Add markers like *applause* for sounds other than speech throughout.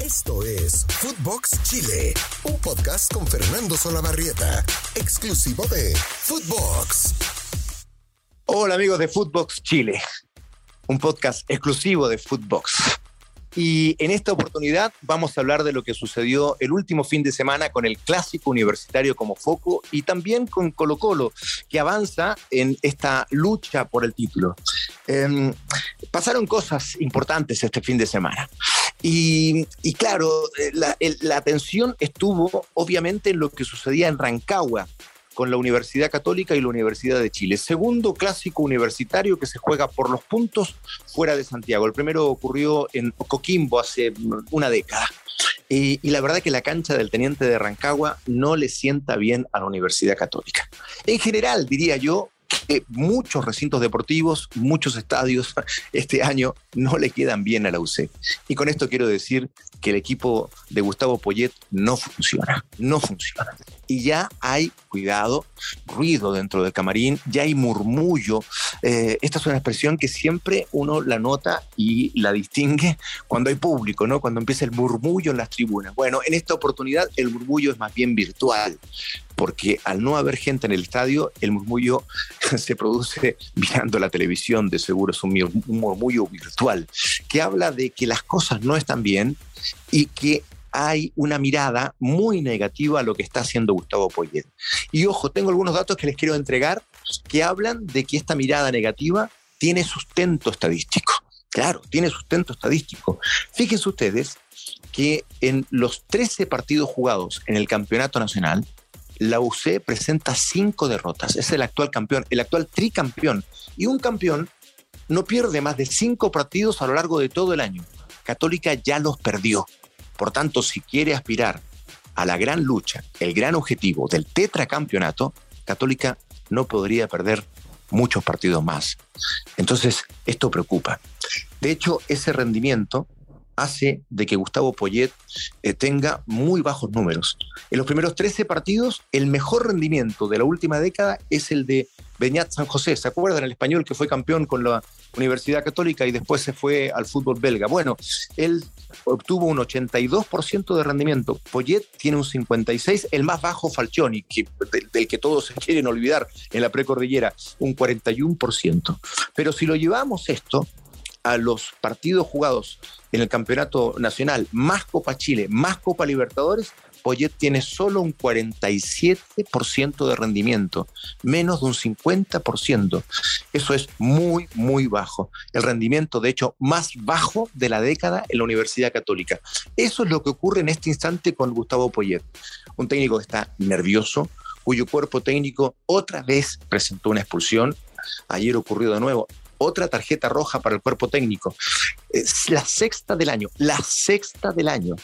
Esto es Footbox Chile, un podcast con Fernando Solabarrieta, exclusivo de Footbox. Hola amigos de Footbox Chile, un podcast exclusivo de Footbox. Y en esta oportunidad vamos a hablar de lo que sucedió el último fin de semana con el clásico universitario como foco y también con Colo Colo, que avanza en esta lucha por el título. Em, pasaron cosas importantes este fin de semana. Y, claro, eh, la, atención estuvo obviamente en lo que sucedía en Rancagua, con la Universidad Católica y la Universidad de Chile. Segundo clásico universitario que se juega por los puntos fuera de Santiago. El primero ocurrió en Coquimbo hace una década. Y, la verdad que la cancha del Teniente de Rancagua no le sienta bien a la Universidad Católica. En general, diría yo, que muchos recintos deportivos, muchos estadios *laughs* este año no le quedan bien a la UC. Y con esto quiero decir que el equipo de Gustavo Poyet no funciona, no funciona y ya hay, cuidado, ruido dentro del camarín, ya hay murmullo. Eh, esta es una expresión que siempre uno la nota y la distingue cuando hay público, ¿no? Cuando empieza el murmullo en las tribunas. Bueno, en esta oportunidad el murmullo es más bien virtual, porque al no haber gente en el estadio, el murmullo *laughs* se produce mirando la televisión, de seguro es un, murmullo virtual, que habla de que las cosas no están bien y que hay una mirada muy negativa a lo que está haciendo Gustavo Poyet. Y ojo, tengo algunos datos que les quiero entregar que hablan de que esta mirada negativa tiene sustento estadístico. Claro, tiene sustento estadístico. Fíjense ustedes que en los 13 partidos jugados en el campeonato nacional, la UC presenta cinco derrotas. Es el actual campeón, el actual tricampeón. Y un campeón no pierde más de cinco partidos a lo largo de todo el año. Católica ya los perdió. Por tanto, si quiere aspirar a la gran lucha, el gran objetivo del tetracampeonato, Católica no podría perder muchos partidos más. Entonces, esto preocupa. De hecho, ese rendimiento hace de que Gustavo Poyet eh, tenga muy bajos números. En los primeros 13 partidos, el mejor rendimiento de la última década es el de Beñat San José. ¿Se acuerdan? El español que fue campeón con la Universidad Católica y después se fue al fútbol belga. Bueno, él obtuvo un 82% de rendimiento. Poyet tiene un 56%, el más bajo Falcioni, que, del, que todos se quieren olvidar en la precordillera, un 41%. Pero si lo llevamos esto a los partidos jugados en el campeonato nacional, más Copa Chile, más Copa Libertadores, Poyet tiene solo un 47% de rendimiento, menos de un 50%. Eso es muy, muy bajo. El rendimiento, de hecho, más bajo de la década en la Universidad Católica. Eso es lo que ocurre en este instante con Gustavo Poyet, un técnico que está nervioso, cuyo cuerpo técnico otra vez presentó una expulsión. Ayer ocurrió de nuevo otra tarjeta roja para el cuerpo técnico. Es la sexta del año, la sexta del año.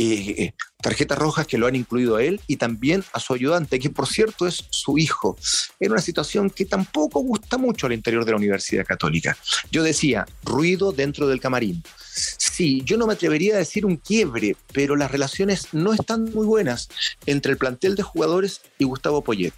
Eh, tarjetas rojas que lo han incluido a él y también a su ayudante, que por cierto es su hijo, en una situación que tampoco gusta mucho al interior de la Universidad Católica. Yo decía, ruido dentro del camarín. Sí, yo no me atrevería a decir un quiebre, pero las relaciones no están muy buenas entre el plantel de jugadores y Gustavo Poyet.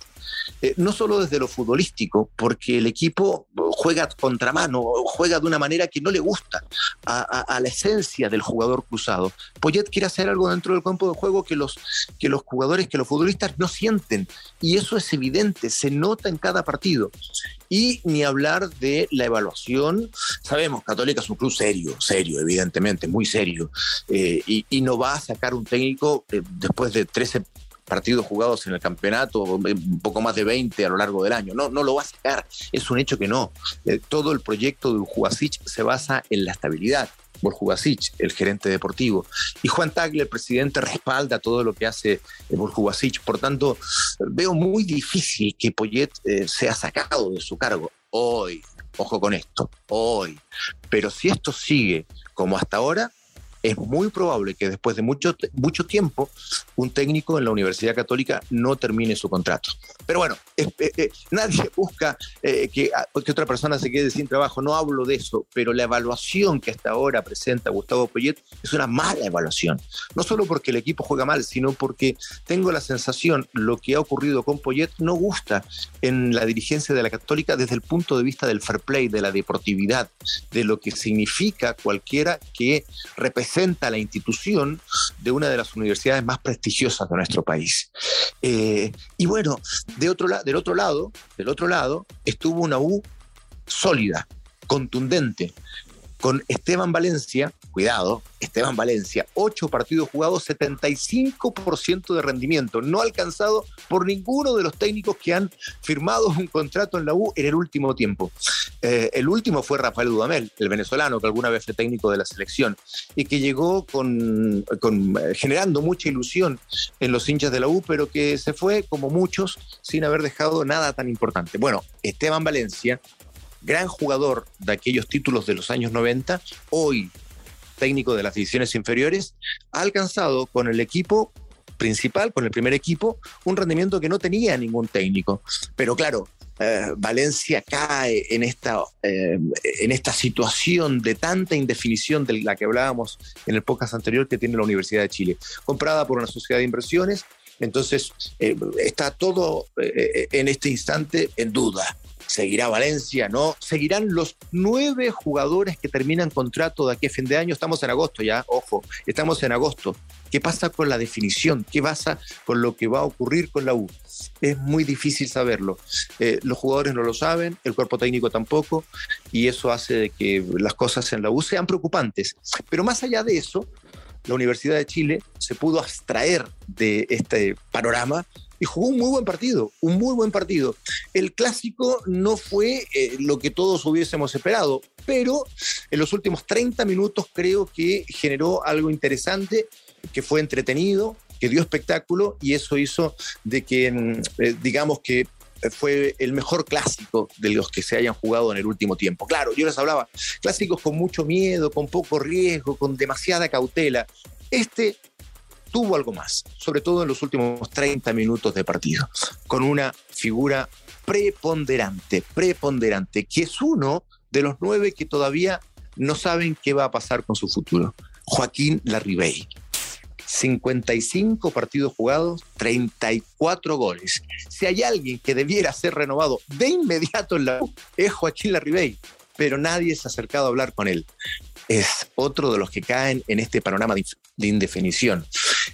Eh, no solo desde lo futbolístico, porque el equipo juega contramano, juega de una manera que no le gusta a, la esencia del jugador cruzado. Poyet quiere hacer algo dentro del campo de juego que los, que los jugadores, que los futbolistas no sienten, y eso es evidente, se nota en cada partido. Y ni hablar de la evaluación. Sabemos, Católica es un club serio, serio, evidentemente, muy serio. Eh, y, no va a sacar un técnico eh, después de 13 partidos jugados en el campeonato, un poco más de 20 a lo largo del año. No, no lo va a sacar, es un hecho que no. Eh, todo el proyecto de Jugasic se basa en la estabilidad. Borjugasic, el gerente deportivo. Y Juan Tagle, el presidente, respalda todo lo que hace Borjugasic. Por tanto, veo muy difícil que Poyet eh, sea sacado de su cargo hoy. Ojo con esto, hoy. Pero si esto sigue como hasta ahora, es muy probable que después de mucho, mucho tiempo un técnico en la Universidad Católica no termine su contrato. Pero bueno, eh, nadie *laughs* busca eh, que, ah, que, otra persona se quede sin trabajo, no hablo de eso, pero la evaluación que hasta ahora presenta Gustavo Poyet es una mala evaluación. No solo porque el equipo juega mal, sino porque tengo la sensación, lo que ha ocurrido con Poyet no gusta en la dirigencia de la Católica desde el punto de vista del fair play, de la deportividad, de lo que significa cualquiera que represente la institución de una de las universidades más prestigiosas de nuestro país. Eh, y bueno, de otro del otro lado, del otro lado, estuvo una U sólida, contundente, con Esteban Valencia, cuidado, Esteban Valencia, ocho partidos jugados, 75% de rendimiento, no alcanzado por ninguno de los técnicos que han firmado un contrato en la U en el último tiempo. Eh, el último fue Rafael Dudamel, el venezolano, que alguna vez fue técnico de la selección, y que llegó con, eh, generando mucha ilusión en los hinchas de la U, pero que se fue, como muchos, sin haber dejado nada tan importante. Bueno, Esteban Valencia, gran jugador de aquellos títulos de los años 90, hoy técnico de las divisiones inferiores, ha alcanzado con el equipo principal, con el primer equipo, un rendimiento que no tenía ningún técnico. Pero claro, eh, Valencia cae en esta, eh, en esta situación de tanta indefinición de la que hablábamos en el podcast anterior que tiene la Universidad de Chile, comprada por una sociedad de inversiones. Entonces, eh, está todo en este instante en duda seguirá Valencia, ¿no? Seguirán los nueve jugadores que terminan contrato de aquí a fin de año. Estamos en agosto ya, ojo, estamos en agosto. ¿Qué pasa con la definición? ¿Qué pasa con lo que va a ocurrir con la U? Es muy difícil saberlo. Eh, los jugadores no lo saben, el cuerpo técnico tampoco, y eso hace que las cosas en la U sean preocupantes. Pero más allá de eso, la Universidad de Chile se pudo abstraer de este panorama y jugó un muy buen partido, un muy buen partido. El clásico no fue eh, lo que todos hubiésemos esperado, pero en los últimos 30 minutos creo que generó algo interesante, que fue entretenido, que dio espectáculo y eso hizo de que, mm, eh, digamos que fue el mejor clásico de los que se hayan jugado en el último tiempo. Claro, yo les hablaba, clásicos con mucho miedo, con poco riesgo, con demasiada cautela. Este tuvo algo más, sobre todo en los últimos 30 minutos de partido, con una figura preponderante, preponderante, que es uno de los nueve que todavía no saben qué va a pasar con su futuro. Joaquín Larribey. 55 partidos jugados, 34 goles. Si hay alguien que debiera ser renovado de inmediato en la U, es Joaquín Larribey, pero nadie se ha acercado a hablar con él. Es otro de los que caen en este panorama de indefinición.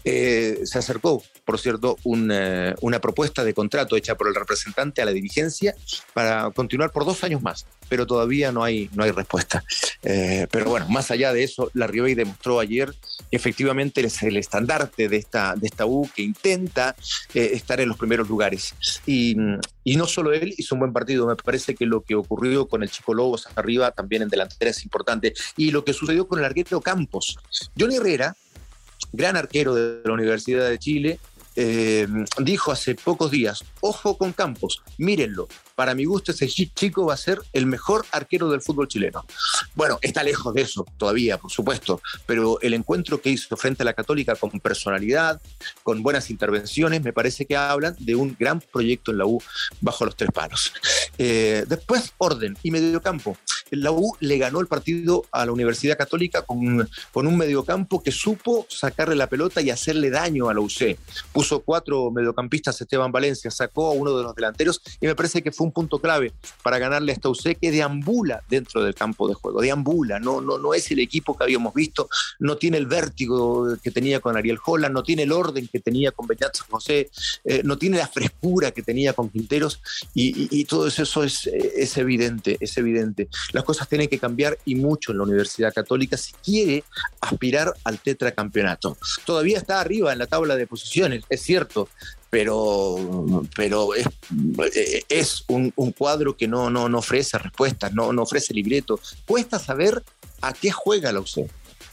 Eh, se acercó, por cierto, una, una propuesta de contrato hecha por el representante a la dirigencia para continuar por dos años más, pero todavía no hay, no hay respuesta. Eh, pero bueno, más allá de eso, la Ribey demostró ayer que efectivamente es el estandarte de esta, de esta U que intenta eh, estar en los primeros lugares. Y, y no solo él hizo un buen partido, me parece que lo que ocurrió con el Chico Lobos arriba también en delantera es importante. Y lo que sucedió con el arquero Campos. Johnny Herrera gran arquero de la Universidad de Chile, eh, dijo hace pocos días, ojo con Campos, mírenlo, para mi gusto ese chico va a ser el mejor arquero del fútbol chileno. Bueno, está lejos de eso todavía, por supuesto, pero el encuentro que hizo frente a la Católica con personalidad, con buenas intervenciones, me parece que hablan de un gran proyecto en la U bajo los tres palos. Eh, después, orden y mediocampo. La U le ganó el partido a la Universidad Católica con, con un mediocampo que supo sacarle la pelota y hacerle daño a la UC. Puso cuatro mediocampistas, Esteban Valencia, sacó a uno de los delanteros y me parece que fue un punto clave para ganarle a esta UC que deambula dentro del campo de juego, deambula, no, no, no es el equipo que habíamos visto, no tiene el vértigo que tenía con Ariel Holland, no tiene el orden que tenía con Beñat José, eh, no tiene la frescura que tenía con Quinteros y, todo eso es, es evidente, es evidente. Las cosas tienen que cambiar y mucho en la Universidad Católica si quiere aspirar al tetracampeonato. Todavía está arriba en la tabla de posiciones, es cierto, pero, pero es, es un, cuadro que no, no, no ofrece respuestas, no, no ofrece libreto. Cuesta saber a qué juega la UC.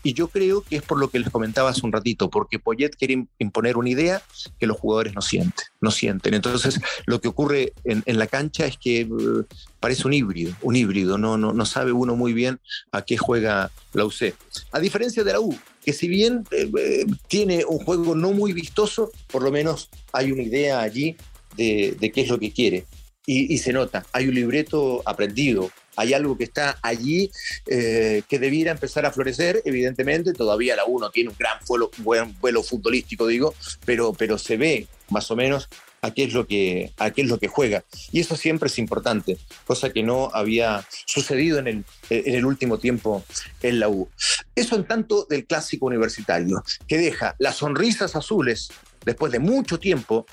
Y yo creo que es por lo que les comentaba hace un ratito, porque Poyet quiere imponer una idea que los jugadores no sienten, no sienten. Entonces, lo que ocurre en, la cancha es que uh, parece un híbrido, un híbrido, no, no, no sabe uno muy bien a qué juega la UC. A diferencia de la U, que si bien eh, eh, tiene un juego no muy vistoso, por lo menos hay una idea allí de, qué es lo que quiere. y, se nota, hay un libreto aprendido, hay algo que está allí eh, que debiera empezar a florecer. Evidentemente, todavía la 1 tiene un gran vuelo, buen vuelo futbolístico, digo, pero, pero se ve más o menos a qué es lo que, qué es lo que juega. Y eso siempre es importante, cosa que no había sucedido en el, en el último tiempo en la U. Eso en tanto del clásico universitario, que deja las sonrisas azules después de mucho tiempo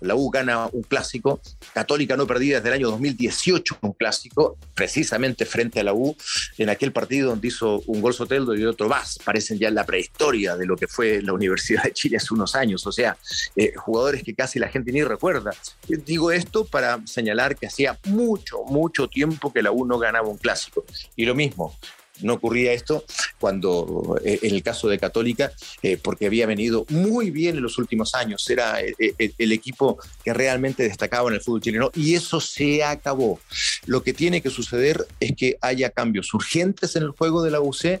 la U gana un clásico, Católica no perdida desde el año 2018 un clásico, precisamente frente a la U, en aquel partido donde hizo un gol Soteldo y otro más, parecen ya la prehistoria de lo que fue la Universidad de Chile hace unos años, o sea, eh, jugadores que casi la gente ni recuerda. Digo esto para señalar que hacía mucho, mucho tiempo que la U no ganaba un clásico. Y lo mismo, no ocurría esto cuando, eh, en el caso de Católica, eh, porque había venido muy bien en los últimos años, era eh, el, equipo que realmente destacaba en el fútbol chileno y eso se acabó. Lo que tiene que suceder es que haya cambios urgentes en el juego de la UC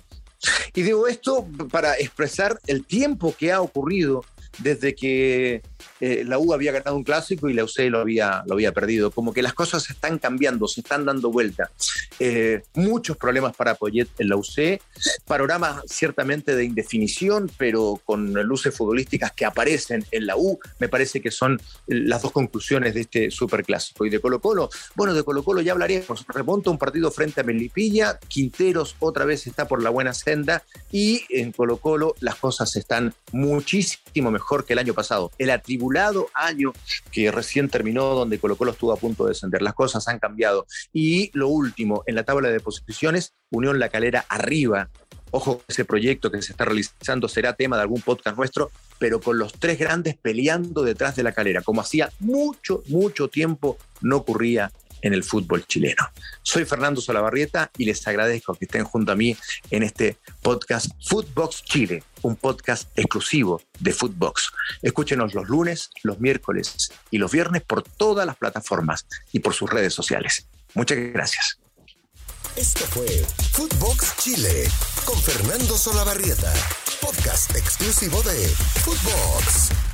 y digo esto para expresar el tiempo que ha ocurrido desde que eh, la U había ganado un clásico y la UC lo había, lo había perdido. Como que las cosas están cambiando, se están dando vuelta. Eh, muchos problemas para Poyet en la UC, panorama ciertamente de indefinición, pero con luces futbolísticas que aparecen en la U, me parece que son las dos conclusiones de este superclásico. Y de Colo Colo, bueno, de Colo Colo ya hablaremos. Remonta un partido frente a Melipilla, Quinteros otra vez está por la buena senda y en Colo Colo las cosas están muchísimo mejor que el año pasado. El atributo año que recién terminó, donde Colo Colo estuvo a punto de descender. Las cosas han cambiado. Y lo último, en la tabla de posiciones, Unión La Calera arriba. Ojo, ese proyecto que se está realizando será tema de algún podcast nuestro, pero con los tres grandes peleando detrás de la calera, como hacía mucho, mucho tiempo no ocurría en el fútbol chileno. Soy Fernando Solabarrieta y les agradezco que estén junto a mí en este podcast Footbox Chile, un podcast exclusivo de Footbox. Escúchenos los lunes, los miércoles y los viernes por todas las plataformas y por sus redes sociales. Muchas gracias. Esto fue Footbox Chile con Fernando Solabarrieta, podcast exclusivo de Footbox.